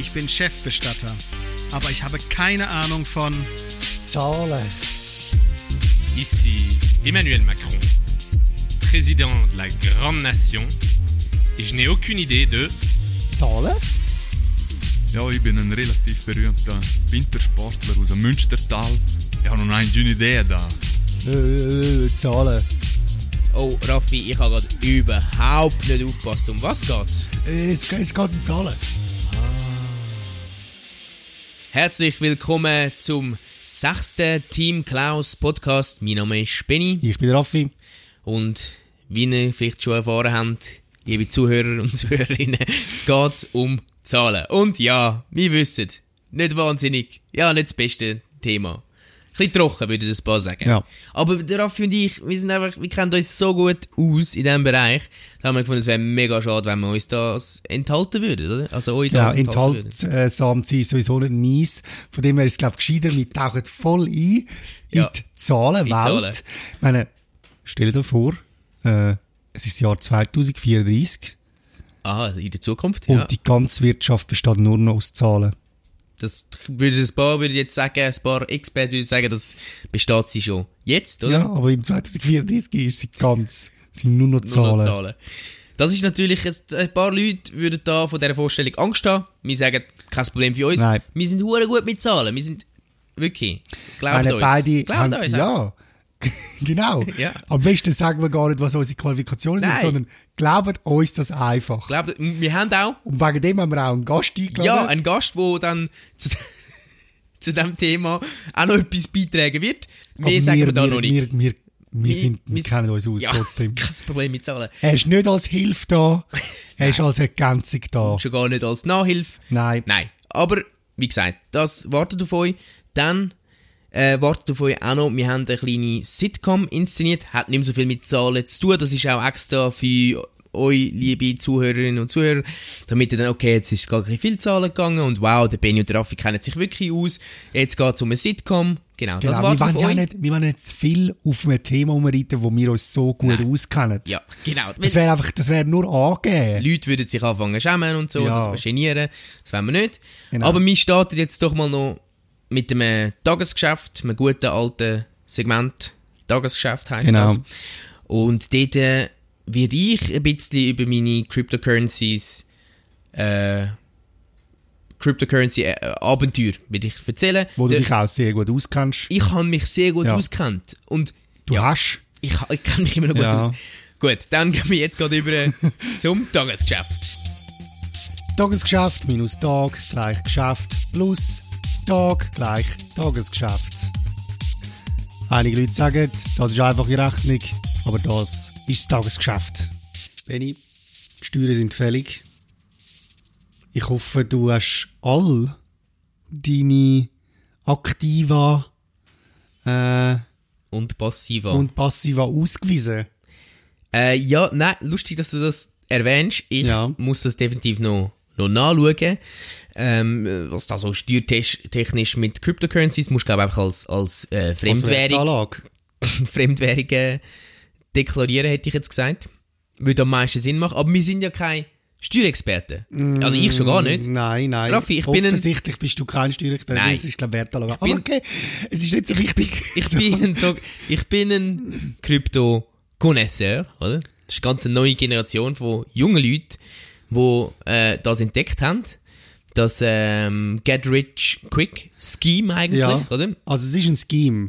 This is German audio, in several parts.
Ich bin Chefbestatter. Aber ich habe keine Ahnung von Zahlen. Ici Emmanuel Macron, président de la grande nation, et je n'ai aucune idée de... Zahlen? Ja, ich bin ein relativ berühmter Wintersportler aus dem Münstertal. Ich habe noch eine Idee da. Äh, Zahlen. Oh, Raffi, ich habe gerade überhaupt nicht aufgepasst. Um was geht's? Äh, Es, es geht um Zahlen. Herzlich willkommen zum sechsten Team Klaus Podcast. Mein Name ist Benny Ich bin Raffi. und wie ihr vielleicht schon erfahren habt, liebe Zuhörer und Zuhörerinnen, geht's um Zahlen. Und ja, wir wissen, nicht wahnsinnig, ja, nicht das beste Thema. Bisschen trocken, würde ich das paar sagen. Ja. Aber der Raffi und ich, wir sind einfach, wir kennen uns so gut aus in diesem Bereich, da haben wir gefunden, es wäre mega schade, wenn wir uns das enthalten würden, oder? Also euch Ja, das enthalten würden. enthaltsam sein ist sowieso nicht mies. Von dem her ist es, glaube ich, gescheiter, wir tauchen voll ein in Ja. die Zahlenwelt. In die Zahlen. Ich meine, stell dir vor, äh, es ist das Jahr 2034 Ah, in der Zukunft, und ja. die ganze Wirtschaft besteht nur noch aus Zahlen. Das würde ein paar würde jetzt sagen, ein paar Experten würden sagen, das besteht sie schon jetzt, oder? Ja, aber im 2034 ist sie ganz, sind nur noch Nur Zahlen. noch Zahlen. Das ist natürlich, jetzt, ein paar Leute würden da von dieser Vorstellung Angst haben. Wir sagen, kein Problem für uns. Nein. Wir sind hure gut mit Zahlen. Wir sind, wirklich, glaubt Meine uns. beide glaubt haben, uns. ja, genau. Ja. Am besten sagen wir gar nicht, was unsere Qualifikationen sind, sondern glaubt uns das einfach. Glaubt, wir haben auch, Und wegen dem haben wir auch einen Gast eingeladen. ja, einen Gast, der dann zu, zu diesem Thema auch noch etwas beitragen wird. Mehr Aber sagen wir, wir, da wir, noch nicht. Wir, wir, wir, sind, wir wir- kennen uns aus ja, trotzdem. kein Problem mit Zahlen. Er ist nicht als Hilfe da, er ist als Ergänzung da. Schon gar nicht als Nachhilfe. Nein. Nein. Aber, wie gesagt, das wartet auf euch. Dann äh, wartet auf euch auch noch, wir haben eine kleine Sitcom inszeniert. Hat nicht mehr so viel mit Zahlen zu tun. Das ist auch extra für euch, liebe Zuhörerinnen und Zuhörer, damit ihr dann, okay, jetzt ist gar nicht viel Zahlen gegangen und wow, der Benny und der Raffi kennen sich wirklich aus. Jetzt geht es um eine Sitcom. Genau, das Genau, wir wollen ja nicht, wir wollen nicht zu viel auf ein Thema umreiten, wo wir uns so gut Nein. auskennen. Ja, genau. Das wäre einfach, das wäre nur angeben. Leute würden sich anfangen schämen und so, Ja. das wir genieren. Das wollen wir nicht. Genau. Aber wir starten jetzt doch mal noch mit einem Tagesgeschäft, einem guten alten Segment. Tagesgeschäft heisst Genau. das. Und dort äh, werde ich ein bisschen über meine Cryptocurrencies, äh, Cryptocurrency-Abenteuer würde ich erzählen. Wo du Der- dich auch sehr gut auskennst. ich habe mich sehr gut Ja. auskennt. Und Du ja, hast. ich, ich kenne mich immer noch gut Ja. aus. Gut, dann gehen wir jetzt gerade über zum Tagesgeschäft. Tagesgeschäft minus Tag gleich Geschäft plus Tag gleich Tagesgeschäft. Einige Leute sagen, das ist einfach die Rechnung, aber das ist das Tagesgeschäft. Benni, die Steuern sind fällig. Ich hoffe, du hast all deine Aktiva äh, Und passiver. und Passiva ausgewiesen. Äh, ja, nein, lustig, dass du das erwähnst. Ich Ja. muss das definitiv noch, noch nachschauen. Ähm, was da so steuertechnisch mit Cryptocurrencies, musst du glaube ich einfach als, als äh, Fremdwährung, Wertanlage. Fremdwährung äh, deklarieren, hätte ich jetzt gesagt. Würde am meisten Sinn machen. Aber wir sind ja keine Steuerexperten. Also ich schon gar nicht. Nein, nein. Raffi, ich bin ein- Offensichtlich bist du kein Steuerexperte. Nein. Das ist, glaube ich, Aber okay, es ist nicht so wichtig. Ich So. bin ein, so, ich bin ein Krypto-Connoisseur, oder? Das ist eine ganz neue Generation von jungen Leuten, die äh, das entdeckt haben. Das ähm, Get Rich Quick Scheme eigentlich, Ja. oder? Also es ist ein Scheme.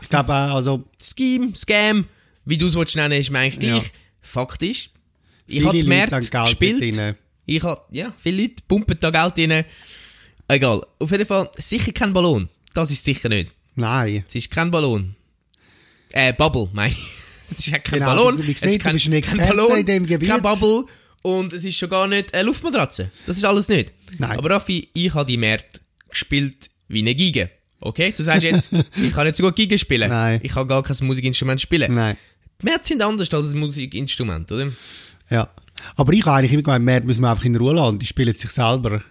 Ich glaube, auch, also Scheme, Scam, wie du es nennen, ist mir eigentlich Ja. gleich. Fakt ist, ich habe gemerkt, gespielt. Ich habe, ja, viele Leute pumpen da Geld rein. Egal. Auf jeden Fall, sicher kein Ballon. Das ist sicher nicht. Nein. Es ist kein Ballon. Äh, Bubble, meine ich. Es ist ja kein Genau, Ballon. wie es ist du kein, ein kein Ballon, in dem Gebiet. Kein Bubble. Und es ist schon gar nicht eine Luftmatratze. Das ist alles nicht. Nein. Aber Raffi, ich habe die Märkte gespielt wie eine Giga. Okay? Du sagst jetzt, ich kann nicht so gut Giga spielen. Nein. Ich kann gar kein Musikinstrument spielen. Nein. Märkte sind anders als ein Musikinstrument, oder? Ja. Aber ich habe eigentlich immer gemeint, mehr müssen wir einfach in Ruhe lassen. Die spielen sich selber.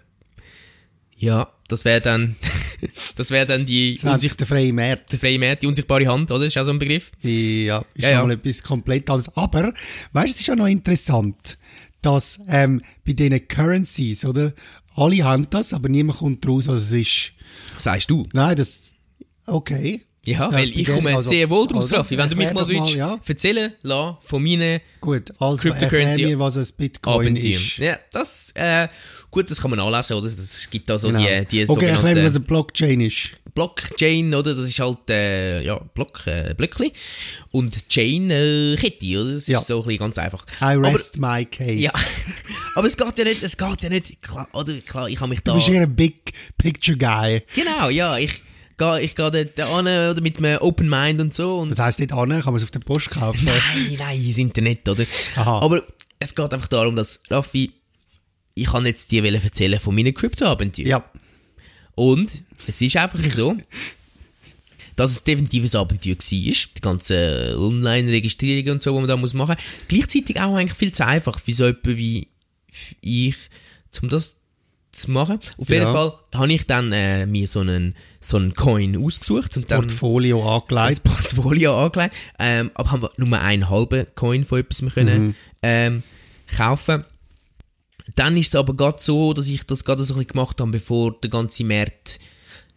Ja, das wäre dann, das wäre dann die, sich der freie Markt. die freie Märkte, die unsichtbare Hand, oder? Das ist auch so ein Begriff. Ja, ist Ja, ja, ja. mal etwas komplett anderes. Aber, weißt du, es ist ja noch interessant, dass ähm, bei diesen Currencies, oder? Alle haben das, aber niemand kommt raus, was es ist. Sagst du? Nein, das, okay. Ja, weil ich komme also- sehr wohl draus, also, Raffi. Wenn du mich mal willst, ja. erzählen lassen von meinen Gut, also Cryptocurrency mir, was ein Bitcoin ist. Ja, das, äh, gut, das kann man anlesen, oder? Es gibt da so Genau. die, die okay, erklär mir, was ein Blockchain ist. Blockchain, oder? Das ist halt, äh, ja, Block, äh, Blöckli. Und Chain, äh, Kette, oder? Das Ja. ist so ein bisschen ganz einfach. I rest my case. Ja, aber es geht ja nicht, es geht ja nicht, klar, oder? Klar, ich habe mich da... Du bist eher ein Big Picture Guy. Genau, ja, ich gehe ich geh dort an, oder mit einem Open Mind und so. Und Das heisst nicht an, kann man es auf der Post kaufen. Nein, nein, ins Internet, oder? Aha. Aber es geht einfach darum, dass, Raffi, ich kann jetzt dir erzählen von meinen Krypto-Abenteuern. ja. Und es ist einfach so, dass es definitiv ein Abenteuer war, die ganze Online-Registrierung und so, die man da muss machen muss. Gleichzeitig auch eigentlich viel zu einfach für so jemanden wie ich, um das zu machen. Auf jeden Ja. Fall habe ich dann äh, mir so einen, so einen Coin ausgesucht. und dann Portfolio angelegt. Portfolio angelegt. Ähm, aber haben wir nur einen halben Coin von etwas können, Mhm. ähm, kaufen. Dann ist es aber gerade so, dass ich das gerade so ein bisschen gemacht habe, bevor der ganze Markt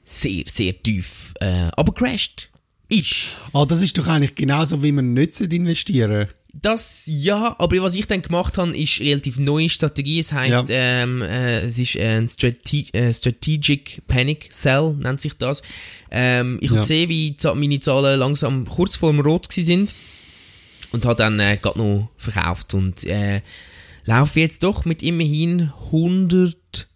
sehr, sehr tief äh, aber crasht ist. Ah, das ist doch eigentlich genauso, wie man nicht investieren Das ja, aber was ich dann gemacht habe, ist relativ neue Strategie. Es heisst, Ja. ähm, äh, es ist ein Strate äh, Strategic Panic Sell, nennt sich das. Ähm, ich Ja. habe gesehen, wie meine Zahlen langsam kurz vor dem Rot sind und habe dann äh, gerade noch verkauft und äh, laufe jetzt doch mit immerhin 100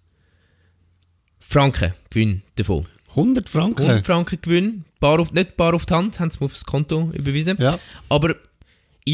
Franken Gewinn davon. 100 Franken? 100 Franken Gewinn, bar auf, nicht bar auf die Hand, haben sie mir aufs Konto überwiesen. Ja. Aber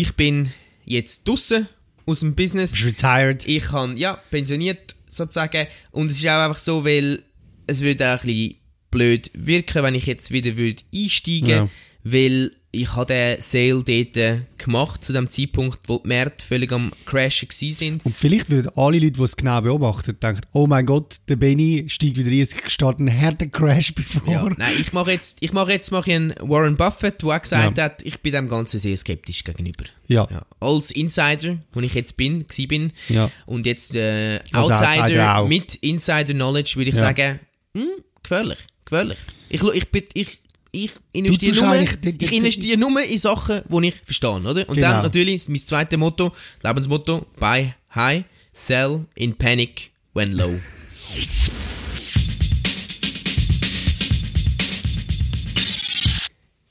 ich bin jetzt draussen aus dem Business. Bist retired? Ich habe, ja, pensioniert sozusagen. Und es ist auch einfach so, weil es würde auch ein bisschen blöd wirken, wenn ich jetzt wieder würde einsteigen Ja. weil ich habe den Sale dort gemacht, zu dem Zeitpunkt, wo die Märkte völlig am Crashen sind. Und vielleicht würden alle Leute, die es genau beobachten, denken, oh mein Gott, der Benny steigt wieder rein, es steht ein harter Crash bevor. Ja, nein, ich mache jetzt, ich mache jetzt mache ich einen Warren Buffett, der auch gesagt Ja. hat, ich bin dem Ganzen sehr skeptisch gegenüber. Ja. Ja, als Insider, wo ich jetzt bin, gsi bin, Ja. und jetzt äh, Outsider, Outsider mit Insider Knowledge würde ich sagen, hm, gefährlich, gefährlich. Ich, ich, bin- ich, ich investiere nur, ich investiere nur in Sachen, die ich verstehe, oder? Und Genau. dann natürlich mein zweites Motto, Lebensmotto, buy high, sell in panic when low.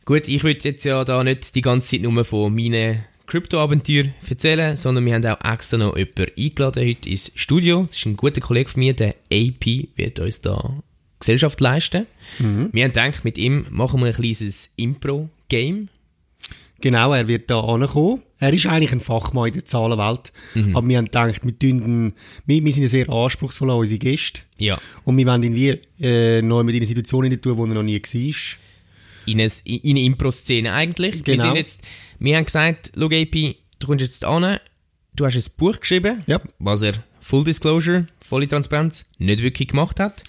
Gut, ich würde jetzt ja da nicht die ganze Zeit nur von meinen Krypto-Abenteuern erzählen, sondern wir haben auch extra noch jemanden eingeladen heute ins Studio. Das ist ein guter Kollege von mir, der AP, wird uns da Gesellschaft leisten. Wir haben gedacht, mit ihm machen wir ein kleines Impro-Game. Genau, er wird da ankommen. Er ist eigentlich ein Fachmann in der Zahlenwelt. Mhm. Aber wir haben gedacht, wir, tun wir, wir sind ja sehr anspruchsvoll an unsere Gäste. Ja. Und wir wollen ihn wie äh, neu mit in eine Situation hinein tun, wo er noch nie war. in eine, in eine Impro-Szene eigentlich. Wir, Genau. sind jetzt, wir haben gesagt, schau AP, du kommst jetzt an, du hast ein Buch geschrieben, Ja. was er, Full Disclosure, volle Transparenz, nicht wirklich gemacht hat.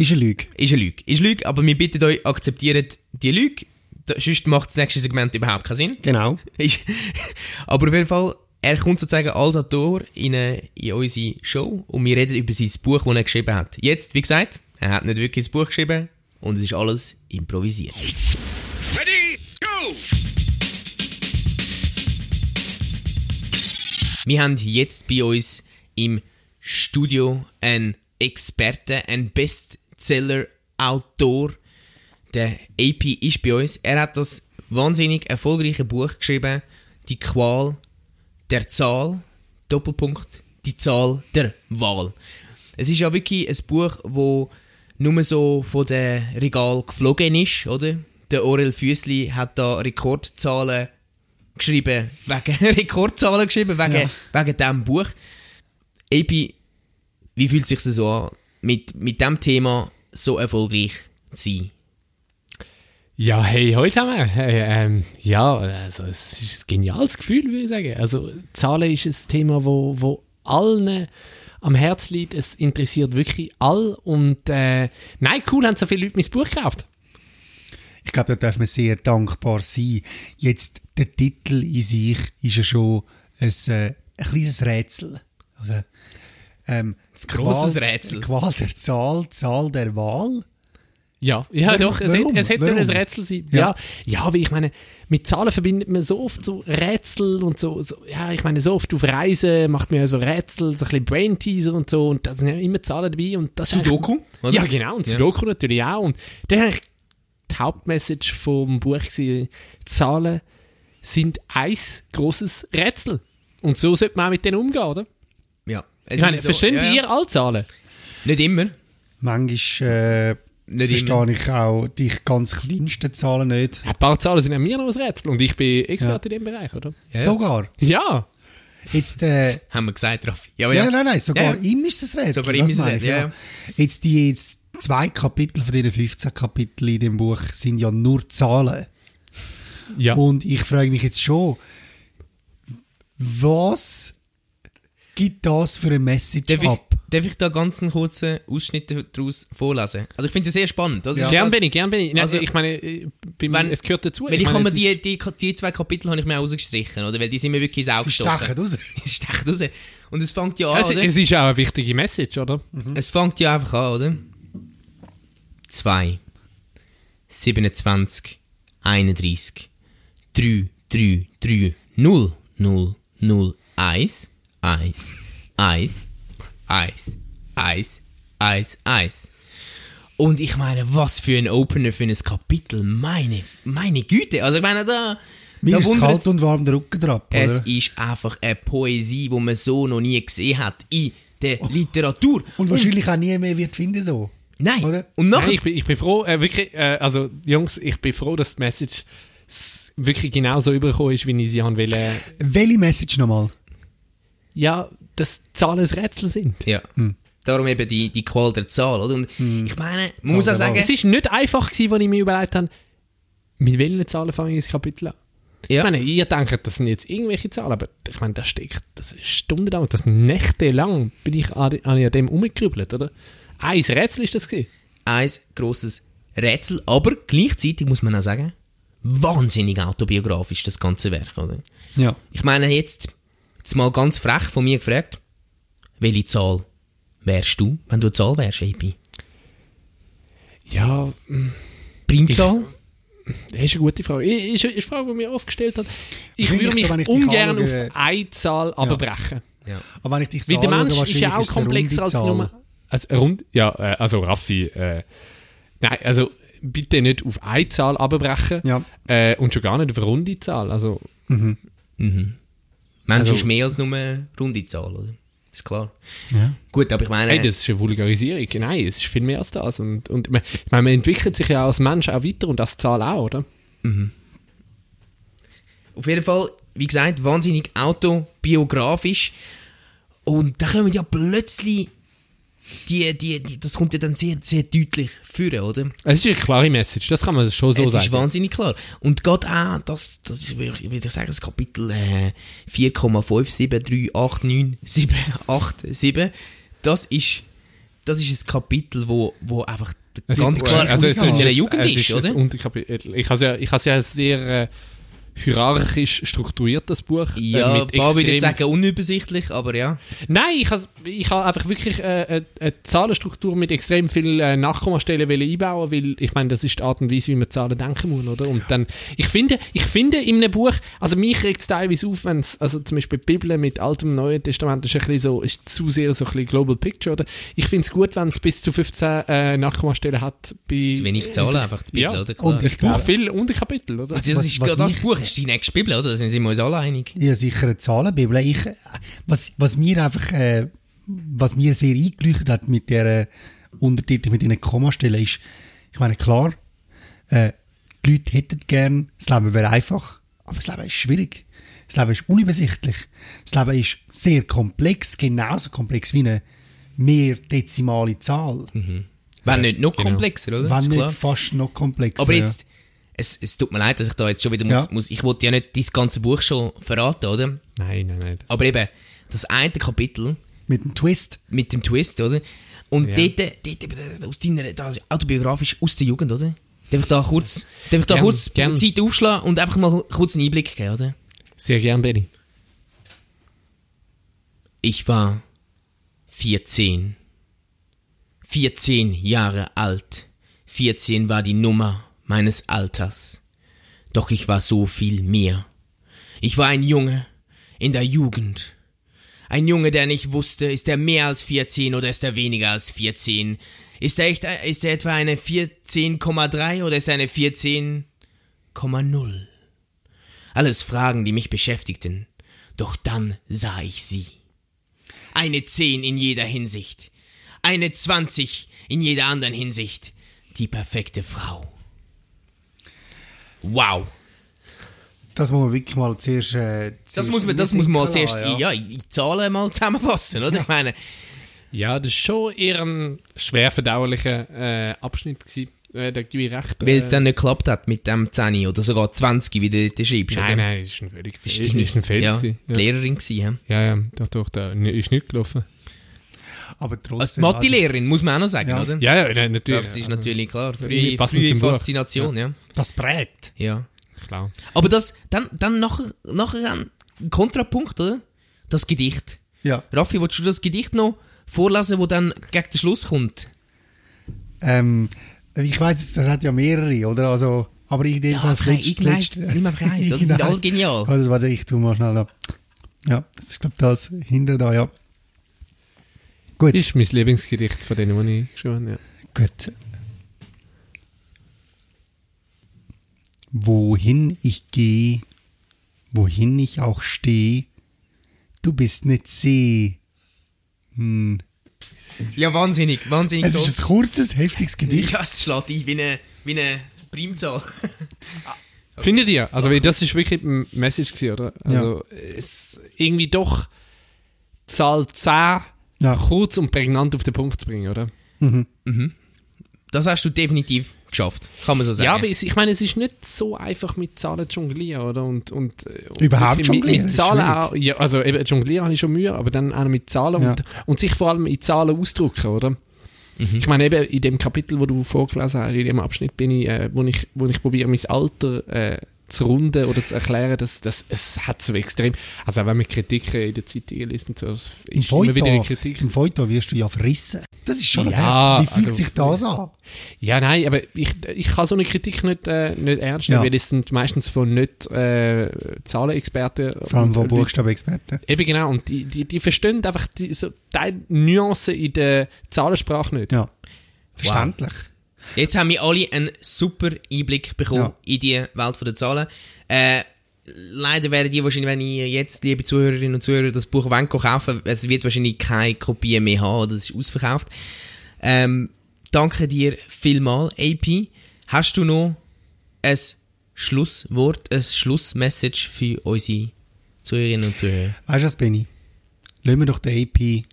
Ist eine Lüge. Ist eine Lüge. Ist eine Lüge, aber wir bitten euch, akzeptiert die Lüge. Da- Sonst macht das nächste Segment überhaupt keinen Sinn. Genau. Aber auf jeden Fall, er kommt sozusagen als Autor in, eine, in unsere Show und wir reden über sein Buch, das er geschrieben hat. Jetzt, wie gesagt, er hat nicht wirklich ein Buch geschrieben und es ist alles improvisiert. Ready, go! Wir haben jetzt bei uns im Studio einen Experten, einen Bestseller-Autor. Der AP ist bei uns. Er hat das wahnsinnig erfolgreiche Buch geschrieben, Die Qual der Zahl, Doppelpunkt, die Zahl der Wahl. Es ist ja wirklich ein Buch, wo nur so von der Regal geflogen ist, oder? Der Orel Füssli hat da Rekordzahlen geschrieben, wegen Rekordzahlen geschrieben, wegen, Ja. wegen diesem Buch. Epi, wie fühlt sich so an, mit, mit diesem Thema so erfolgreich zu sein? Ja, hey, heute zusammen. Hey, ähm, ja, also es ist ein geniales Gefühl, würde ich sagen. Also Zahlen ist ein Thema, wo, wo allen am Herz liegt. Es interessiert wirklich all und äh, nein, cool, haben so viele Leute mein Buch gekauft. Ich glaube, da darf man sehr dankbar sein. Jetzt, der Titel in sich ist ja schon ein, äh, ein kleines Rätsel. Also, ähm, grosses Qual- Rätsel. Qual der Zahl, Zahl der Wahl. Ja, ja Warum? doch, es, Warum? hätte- es hätte so ein? Rätsel sein. Ja. Ja. ja, aber ich meine, mit Zahlen verbindet man so oft so Rätsel und so, so ja, ich meine, so oft auf Reisen macht man ja so Rätsel, so ein bisschen Brain-Teaser und so und da sind ja immer Zahlen dabei und das Sudoku, oder? Ja, genau, und Ja. Sudoku natürlich auch und das ist eigentlich die Hauptmessage vom Buch gewesen. Zahlen sind ein grosses Rätsel. Und so sollte man auch mit denen umgehen, oder? Ja. Ich meine, so- verstehen ja, ja. ihr alle Zahlen? Nicht immer. Manchmal äh, Nicht verstehe ich auch die ganz kleinsten Zahlen nicht. Ein paar Zahlen sind ja mir noch ein Rätsel und ich bin Experte in dem Bereich, oder? Sogar. Ja. Jetzt, äh, Haben wir gesagt, Raffi. Ja, ja, ja. nein, nein, sogar Ja, ja. ihm ist das Rätsel. Sogar ihm das ist ich, Rätsel, ja, ja. Jetzt die jetzt zwei Kapitel von diesen 15 Kapiteln in dem Buch sind ja nur Zahlen. Ja. Und ich frage mich jetzt schon, was gibt das für eine Message Darf ich, ab? darf ich da ganz einen kurzen Ausschnitt daraus vorlesen? Also ich finde es sehr spannend. Oder? Ja. Gern bin ich, gern bin ich. Nein, Also, ich meine, wenn- es gehört dazu. Weil ich, meine, habe mir es die, die, die zwei Kapitel habe ich mir auch rausgestrichen, oder? Weil die sind mir wirklich ins Auge Sie gestochen. stechen raus. Sie stechen raus. Und es fängt ja an, es, oder? es ist auch eine wichtige Message, oder? Es fängt ja einfach an, oder? 2, 27, 31, 3, 3, 3, 0, 0, 0, 1, 1, 1, 1, 1, 1, 1. Und ich meine, was für ein Opener für ein Kapitel. Meine, meine Güte. Also ich meine, da... Mir da ist kalt und warm der Rücken drauf, es ist einfach eine Poesie, die man so noch nie gesehen hat in der Literatur. Und wahrscheinlich auch nie mehr wird finden so. Nein. Oder? Und nachher, Nein, ich, bin, ich bin froh, äh, wirklich, äh, also Jungs, ich bin froh, dass die Message wirklich genauso übergekommen ist, wie ich sie haben will. Welche Message nochmal? Ja, dass Zahlen ein Rätsel sind. ja. Hm. Darum eben die, die Qual der Zahl, oder? Und ich meine, man muss auch sagen. Es ist nicht einfach gewesen, als ich mir überlegt habe, mit welchen Zahlen fange ich das Kapitel an. ja, Ich meine, ihr denkt, das sind jetzt irgendwelche Zahlen, aber ich meine, das steckt, das ist stundenlang, das nächtelang bin ich an, an dem umgegrübelt, oder? Ein Rätsel ist das gewesen. ein grosses Rätsel, aber gleichzeitig muss man auch sagen, wahnsinnig autobiografisch, das ganze Werk, oder? Ja. Ich meine, jetzt, jetzt mal ganz frech von mir gefragt, welche Zahl wärst du, wenn du eine Zahl wärst, AP? Ja, Primzahl? das ist eine gute Frage. Ist, ist eine Frage, die mir oft gestellt hat. Ich würde mich so, dich ungern auf eine Zahl abbrechen. Aber wenn ich dich so Weil der Mensch ist ja auch komplexer als nur... Also, rund, ja, äh, also Raffi, äh, nein, also bitte nicht auf eine Zahl abbrechen Ja. äh, und schon gar nicht auf eine runde Zahl. Also, Mensch Also- ist mehr als nur eine runde Zahl, oder? Ist klar. Ja. Gut, aber ich meine, hey, das ist eine Vulgarisierung. Nein, es ist viel mehr als das. Und, und man, ich meine, man entwickelt sich ja als Mensch auch weiter und als Zahl auch, oder? auf jeden Fall, wie gesagt, wahnsinnig autobiografisch. Und da kommen ja plötzlich die, die, die, das kommt ja dann sehr, sehr deutlich führen, oder? Es ist eine klare Message, das kann man schon so es sagen. ist wahnsinnig klar. Und gerade auch, das, das ist, würde ich, würde ich sagen, das Kapitel äh, 4,573899787, das ist, das ist ein Kapitel, wo, wo einfach Es ganz ist- klar also es ein- Jugend es ist, ein oder? Unterkapitel. Ich habe es ja, ich habe es ja sehr äh, hierarchisch strukturiert, das Buch. äh, Ja, ein mit paar würde ich sagen unübersichtlich, aber ja. Nein, ich habe ich habe einfach wirklich äh, eine, eine Zahlenstruktur mit extrem viel äh, Nachkommastellen einbauen, weil ich meine, das ist die Art und Weise, wie man Zahlen denken muss, oder? Und dann, ich finde, ich finde in einem Buch, also mich regt es teilweise auf, wenn es, also zum Beispiel die Bibel mit Altem und Neuen Testament ist ein bisschen so, ist zu sehr so ein bisschen Global Picture, oder? Ich finde es gut, wenn es bis zu 15 äh, Nachkommastellen hat bei... Zu wenig Zahlen einfach, die Bibel, Ja. oder? Klar. Und Das ich Buch glaube- viel Unterkapitel, oder? also das, was- ist, was das mich- Buch ist die nächste Bibel, oder? Da sind wir uns alle einig. Ja, sicher eine Zahlenbibel. Ich, was, was mir einfach, äh, was mir sehr eingeleuchtet hat mit der äh, Untertitel, mit diesen Kommastellen ist, ich meine, klar, äh, die Leute hätten gern, das Leben wäre einfach, aber das Leben ist schwierig. Das Leben ist unübersichtlich. Das Leben ist sehr komplex, genauso komplex wie eine mehrdezimale Zahl. Wenn nicht noch genau. komplexer, oder? Wenn nicht fast noch komplexer. Aber jetzt, es, es tut mir leid, dass ich da jetzt schon wieder muss, Ja. muss ich wollte ja nicht das ganze Buch schon verraten, oder? Nein, nein, nein. Aber eben, das eine Kapitel Mit dem Twist. mit dem Twist, oder? Und Ja. dort, dort, eben, aus deiner, das ist autobiografisch aus der Jugend, oder? Darf ich da kurz, darf ich da Gern, kurz gern. die Zeit aufschlagen und einfach mal kurz einen Einblick geben, oder? Sehr gern, Benny. Ich war 14. 14 Jahre alt. 14 war die Nummer meines Alters. Doch ich war so viel mehr. Ich war ein Junge in der Jugend. Ein Junge, der nicht wusste, ist er mehr als 14 oder ist er weniger als 14? Ist er, echt, ist er etwa eine 14,3 oder ist er eine 14,0? Alles Fragen, die mich beschäftigten. Doch dann sah ich sie. Eine 10 in jeder Hinsicht. Eine 20 in jeder anderen Hinsicht. Die perfekte Frau. Wow. Das muss man wirklich mal zuerst. Äh, Das zuerst muss man, das muss man mal zuerst, lassen, ja, in Zahlen mal zusammenfassen, oder? Ich meine, Ja, das war schon eher ein schwer verdaulicher äh, Abschnitt. Gewesen. Äh, da gebe ich recht. weil es äh, dann nicht geklappt hat mit dem 10 oder sogar 20, wie du dort schreibst. Nein, oder? nein, das ist ein völlig Das ist ist, die- ist ein Fehler. ja, die Ja. Lehrerin gewesen, hä? ja, ja, doch, doch, da ist nicht gelaufen. Aber Als trotzdem. Mathe-Lehrerin, muss man auch noch sagen, Ja. oder? Ja, ja, nein, natürlich. Das ist ja, natürlich klar. Frühe, frühe. Faszination, ja. also, das prägt. ja. Klar. Aber das, dann, dann nachher, nachher ein Kontrapunkt, oder? Das Gedicht. Ja. Raffi, willst du das Gedicht noch vorlesen, wo dann gegen den Schluss kommt? Ähm, ich weiß, das hat ja mehrere, oder? Also, aber ich denke, Ja, das letzte. irgendeins, letzte nimm einfach eins? Die sind alle genial. Also, warte, ich tu mal schnell da. Ja, ich glaube, das hinter da, ja. Gut, Ist mein Lieblingsgedicht von denen, die ich geschrieben habe. Ja. gut. Wohin ich gehe, wohin ich auch stehe, du bist nicht See. Hm. Ja, wahnsinnig, wahnsinnig Es ist ein kurzes, heftiges Gedicht. Ja, es schlägt ein wie eine, wie eine Primzahl. Findet ihr? Also, weil das ist wirklich ein Message gewesen, oder? Also, es irgendwie doch Zahl 10 Ja. kurz und prägnant auf den Punkt zu bringen, oder? Das hast du definitiv geschafft, kann man so sagen. Ja, aber ich meine, es ist nicht so einfach mit Zahlen zu jonglieren, oder? Und, und, äh, und Überhaupt mit, jonglieren mit Zahlen auch, ja, also eben jonglieren habe ich schon Mühe, aber dann auch mit Zahlen Ja. und, und sich vor allem in Zahlen ausdrücken, oder? Ich meine, eben in dem Kapitel, wo du vorgelesen hast, in dem Abschnitt bin ich, äh, wo ich, wo ich probiere, mein Alter äh, zu runden oder zu erklären, dass, dass es hat so extrem, also auch wenn man Kritiken in der Zeitung liest und so, es Im ist immer wieder eine Kritik. Im Feuilleton wirst du ja verrissen. Das ist schon Ja, hart. Wie fühlt also- sich das an? Ja, nein, aber ich, ich kann so eine Kritik nicht, äh, nicht ernst nehmen, Ja. weil es sind meistens von nicht äh, Zahlenexperten. Vor allem von Buchstabenexperten. Eben genau, und die, die, die verstehen einfach die, so die Nuancen in der Zahlensprache nicht. Ja. Verständlich. Jetzt haben wir alle einen super Einblick bekommen Ja. in die Welt der Zahlen. Äh, leider werden die wahrscheinlich, wenn ihr jetzt, liebe Zuhörerinnen und Zuhörer, das Buch wollt kaufen es wird wahrscheinlich keine Kopie mehr haben, oder es ist ausverkauft. Ähm, danke dir vielmal, AP. Hast du noch ein Schlusswort, ein Schlussmessage für unsere Zuhörerinnen und Zuhörer? Weißt du was, Benny? Lassen wir doch den AP.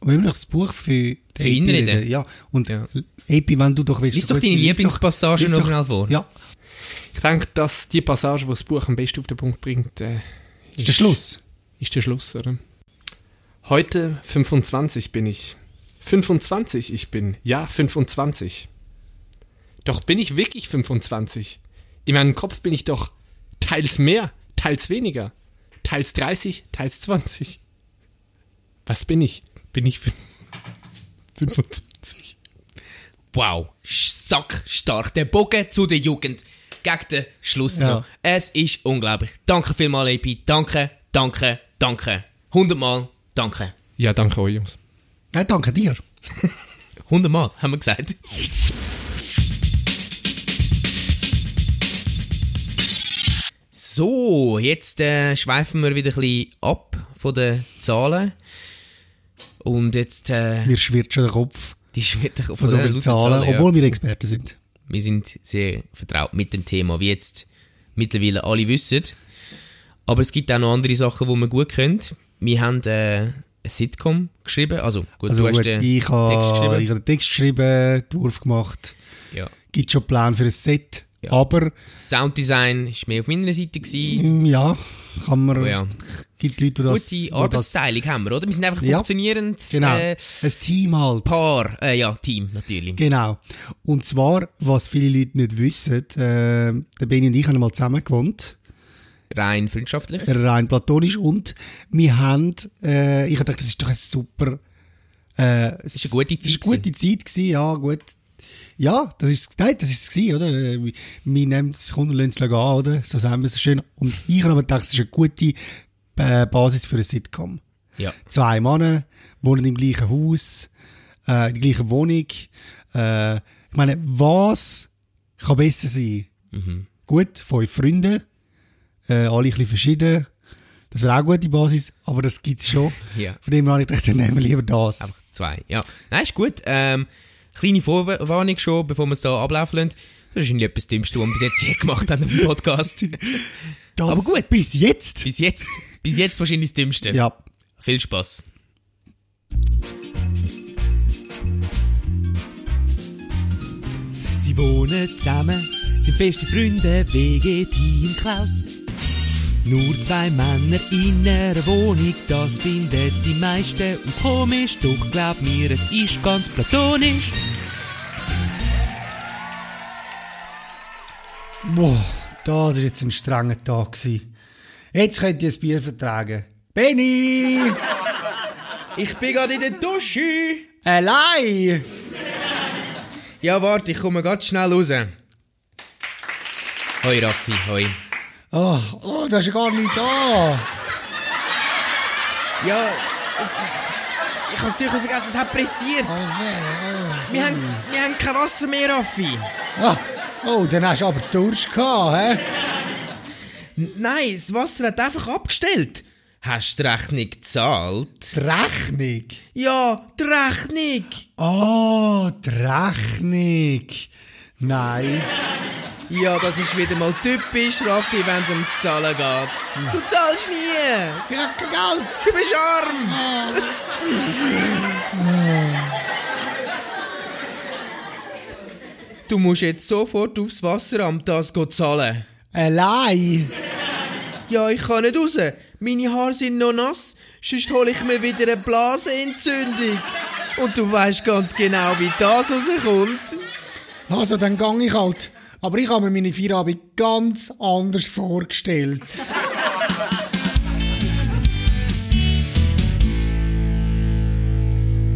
Wollen wir doch das Buch für, Für ihn reden? Ja. Und Ja. AP, wenn du doch willst. Lies doch deine Lieblingspassage noch doch- schnell vor. Ja. Ich denke, dass die Passage, die das Buch am besten auf den Punkt bringt, äh, Ist der Schluss. ist der Schluss, oder? Heute 25 bin ich. 25 ich bin. Ja, 25. Doch bin ich wirklich 25? In meinem Kopf bin ich doch teils mehr, teils weniger. Teils 30, teils 20. Was bin ich? Bin ich fün- 25? Wow, sack stark. Der Bogen zu der Jugend. Gegen den Schluss Ja. noch. Es ist unglaublich. Danke vielmals, AP. Danke, danke, danke. Hundertmal danke. Ja, danke euch, Jungs. Ja, danke dir. Hundertmal, haben wir gesagt. So, jetzt äh, schweifen wir wieder ein bisschen ab von den Zahlen. Und jetzt, äh, Mir schwirrt schon der Kopf die schwirrt von, von so vielen lauten Zahlen, ja. obwohl wir Experten sind. Wir sind sehr vertraut mit dem Thema, wie jetzt mittlerweile alle wissen. Aber es gibt auch noch andere Sachen, die man gut kennt. Wir haben äh, ein Sitcom geschrieben. Also, gut, Also du hast den ich Text habe geschrieben. ich habe den Text geschrieben, Entwurf gemacht. Ja. Gibt schon Plan für ein Set. Ja. Aber Sounddesign war mehr auf meiner Seite. Gewesen. ja, kann man. Oh ja. Gibt Leute, die das. Gute die das Arbeitsteilung haben wir, oder? Wir sind einfach Ja. funktionierend genau. äh, ein Team halt. Paar. Äh, ja, Team natürlich. Genau. Und zwar, was viele Leute nicht wissen, äh, der Benny und ich haben mal zusammen gewohnt. Rein freundschaftlich. rein platonisch und wir haben, äh, ich habe gedacht, das ist doch ein super Äh, es Ist eine gute es ist Zeit eine gute Zeit gewesen, ja, gut. Ja, das ist, nein, das ist es gewesen, oder? Äh, Wir nehmen das Kunden und lassen es gehen, oder? So sagen wir es so schön. Und ich habe aber gedacht, es ist eine gute äh, Basis für ein Sitcom. Ja. Zwei Männer wohnen im gleichen Haus, äh, in der gleichen Wohnung. Äh, ich meine, was kann besser sein? Gut, fünf Freunde, äh, alle ein bisschen verschieden. Das wäre auch eine gute Basis, aber das gibt's schon. Ja. Von dem her habe ich gedacht, dann nehmen wir lieber das. Einfach zwei. Ja. Nein, ist gut. Ähm, kleine Vorwarnung schon, bevor wir es hier ablaufen lassen. Das ist wahrscheinlich etwas Dümmste, was wir bis jetzt je gemacht haben im Podcast. Das aber gut. Bis jetzt. bis jetzt. Bis jetzt wahrscheinlich das Dümmste. Ja. Viel Spaß. Sie wohnen zusammen, sind beste Freunde, WG-Team Klaus. Nur zwei Männer in einer Wohnung, das findet die meisten und komisch, doch glaub mir, es ist ganz platonisch. Boah, das war jetzt ein strenger Tag. Gewesen. Jetzt könnt ihr ein Bier vertragen. Benny! Ich bin gerade in der Dusche. Allein! Ja, warte, ich komme ganz schnell raus. Hoi Raffi, hoi. Oh, oh, das ist gar nicht da. Ja, es, ich habe es natürlich vergessen, es hat pressiert. Oh, weh, Wir haben, wir haben kein Wasser mehr, Raffi. oh. Ah, oh, dann hast du aber Durst gehabt, hä? Nein, das Wasser hat einfach abgestellt. Hast du die Rechnung gezahlt? Die Rechnung. Ja, die Rechnung. Oh, die Rechnung. Nein. Ja, das ist wieder mal typisch, Raffi, wenn es ums Zahlen geht. Du zahlst nie. Ich hab kein Geld. Du bist arm. Du musst jetzt sofort aufs Wasseramt das go zahlen. Allein. Ja, ich kann nicht raus. Meine Haare sind noch nass, sonst hole ich mir wieder eine Blasenentzündung. Und du weißt ganz genau, wie das rauskommt. Also, dann gang ich halt. Aber ich habe mir meine Feierabend ganz anders vorgestellt.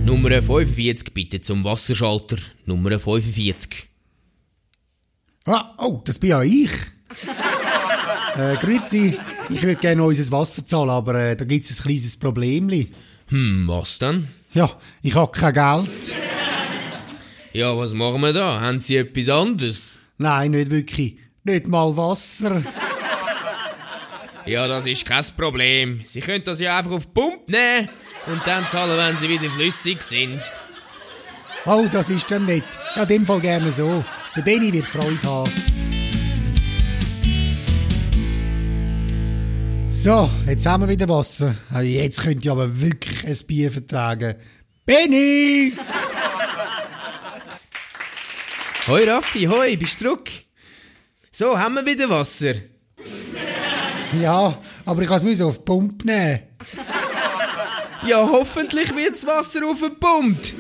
Nummer 45 bitte zum Wasserschalter. Nummer 45. Ah, oh, das bin ja ich. äh, Grüezi, ich würde gerne unser Wasser zahlen, aber äh, da gibt es ein kleines Problemli. Hm, was dann? Ja, ich habe kein Geld. Ja, was machen wir da? Haben Sie etwas anderes? Nein, nicht wirklich. Nicht mal Wasser. Ja, das ist kein Problem. Sie können das ja einfach auf die Pumpe nehmen und dann zahlen, wenn Sie wieder flüssig sind. Oh, das ist dann nett. Ja, in dem Fall gerne so. Der Benny wird Freude haben. So, jetzt haben wir wieder Wasser. Also Jetzt könnt ihr aber wirklich ein Bier vertragen. Benny! Hoi Raffi, hoi, bist du zurück? So, haben wir wieder Wasser? Ja, aber ich kann es auf die Pumpe nehmen. Ja, hoffentlich wird das Wasser aufgepumpt.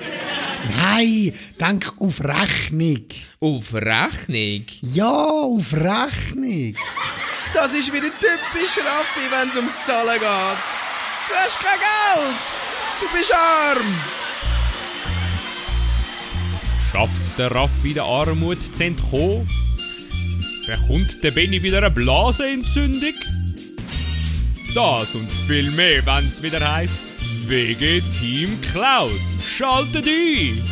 Nein, denk auf Rechnung. Auf Rechnung? Ja, auf Rechnung. Das ist wieder typisch Raffi, wenn es ums Zahlen geht. Du hast kein Geld. Du bist arm. Schafft's der Raffi der Armut zu entkommen? Bekommt der Benny wieder eine Blasenentzündung? Das und viel mehr, wenn's wieder heißt WG Team Klaus. Schaltet ein!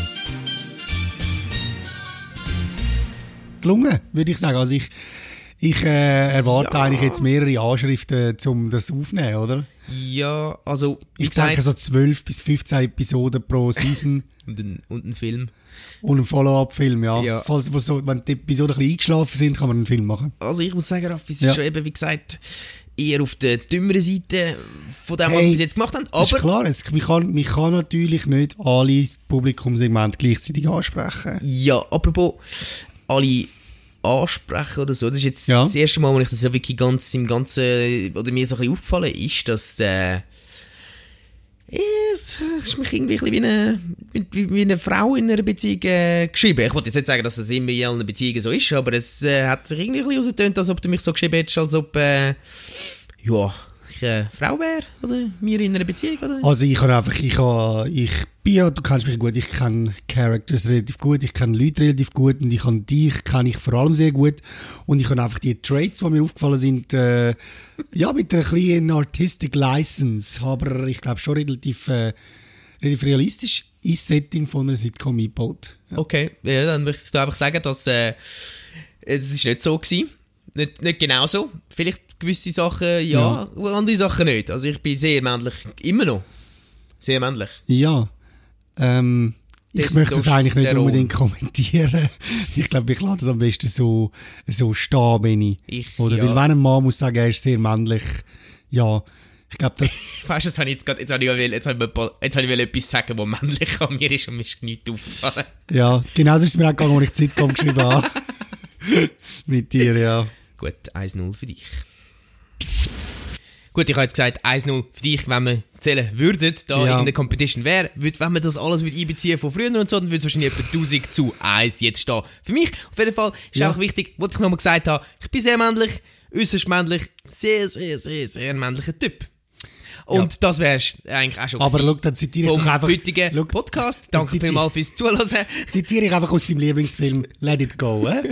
Gelungen, würde ich sagen. Also ich, ich äh, erwarte eigentlich jetzt mehrere Anschriften, um das aufzunehmen, oder? Ja, also, Ich denke gesagt... so 12 bis 15 Episoden pro Season Und ein, und ein Film. und ein Follow-up-Film, ja. Ja. Falls, wo so, wenn die Episoden ein bisschen eingeschlafen sind, kann man einen Film machen. Also ich muss sagen, Raffi, es Ja. ist schon eben, wie gesagt, eher auf der dümmeren Seite von dem, was Hey, wir bis jetzt gemacht haben. Das ist Aber klar, es, man, kann, man kann natürlich nicht alle Publikumssegmente gleichzeitig ansprechen. ja, apropos alle ansprechen oder so, das ist jetzt Ja. das erste Mal, wo ich das ja wirklich ganz im Ganzen, oder mir so ein bisschen aufgefallen ist, dass äh, es ist mich irgendwie ein wie eine, wie, eine Frau in einer Beziehung äh, geschrieben. Ich wollte jetzt nicht sagen, dass das immer in allen Beziehungen so ist, aber es äh, hat sich irgendwie ein bisschen rausgetönt, als ob du mich so geschrieben hättest, als ob, äh, ja, ich eine Frau wäre oder wir in einer Beziehung, oder? Also ich habe einfach, ich habe, ich bin ja, du kennst mich gut, ich kenne Characters relativ gut, ich kenne Leute relativ gut und ich kann dich kenne ich vor allem sehr gut und ich habe einfach die Traits, die mir aufgefallen sind, äh, ja, mit einer kleinen Artistic License, aber ich glaube schon relativ, äh, relativ realistisch ins Setting von einer Sitcom eingebaut. Okay, ja, dann möchte ich einfach sagen, dass äh, es ist nicht so gewesen. Nicht, nicht genau so. Vielleicht gewisse Sachen ja, andere Sachen nicht. Also ich bin sehr männlich, immer noch. Sehr männlich. Ja, ähm, ich Das- möchte das das eigentlich nicht unbedingt kommentieren. Ich glaube, ich lasse das am besten so, so stehen, wenn ich. Ich- Oder ja. weil wenn ein Mann muss sagen, er ist sehr männlich, ja, ich glaube, das, Weißt du, jetzt habe ich jetzt gerade, jetzt habe ich, will- jetzt habe ich, paar- jetzt habe ich will etwas sagen, was männlich an mir ist und mir ist nichts aufgefallen. ja, genauso ist es mir auch gegangen, als ich die Sitcom geschrieben habe. Mit dir, ja. Gut, 1-0 für dich. Gut, ich habe jetzt gesagt, 1-0 für dich, wenn wir zählen würden, da Ja. irgendeine Competition wäre, würd, wenn man das alles würde einbeziehen von früher und so, dann würde es wahrscheinlich etwa 1000 zu 1 jetzt stehen. Für mich, auf jeden Fall, ist Ja. auch wichtig, was ich nochmal gesagt habe, ich bin sehr männlich, äußerst männlich, sehr, sehr, sehr, sehr männlicher Typ. Und das wär's eigentlich auch schon Aber gewesen schau, dann zitiere ich doch einfach. heutigen schau, Podcast. Danke vielmals fürs Zuhören. Zitiere ich einfach aus deinem Lieblingsfilm Let It Go? Auf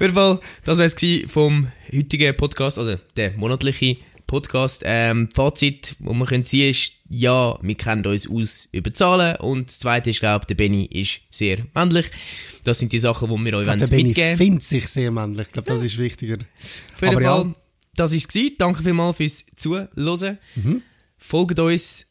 jeden Fall, das wäre es vom heutigen Podcast, also der monatliche Podcast. Ähm, Fazit, wo man können ziehen ist, ja, wir kennen uns aus über Zahlen und das zweite ist, glaube ich, der Benny ist sehr männlich. Das sind die Sachen, die wir euch Der wollen Benny mitgeben findet sich sehr männlich. Ich glaube, das ist wichtiger. Jeden Aber ja. Das war es. Danke vielmals fürs Zuhören. Mhm. Folgt uns,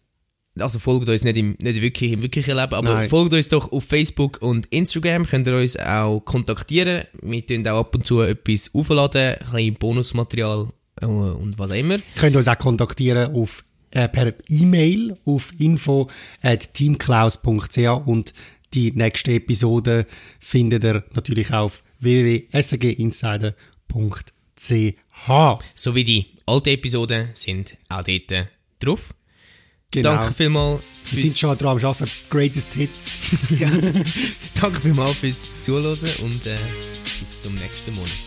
also folgt uns nicht, im, nicht wirklich im wirklichen Leben, aber Nein. folgt uns doch auf Facebook und Instagram. Könnt ihr uns auch kontaktieren. Wir tun auch ab und zu etwas aufladen, ein bisschen Bonusmaterial äh, und was auch immer. Ihr könnt uns auch kontaktieren auf, äh, per E-Mail auf info at teamklaus.ch und die nächste Episode findet ihr natürlich auf www.sginsider.ch. So wie die alten Episoden sind auch dort drauf. Genau. Danke vielmals Wir sind schon dran am Arbeiten. Greatest Hits. ja, danke vielmals fürs Zuhören und äh, bis zum nächsten Monat.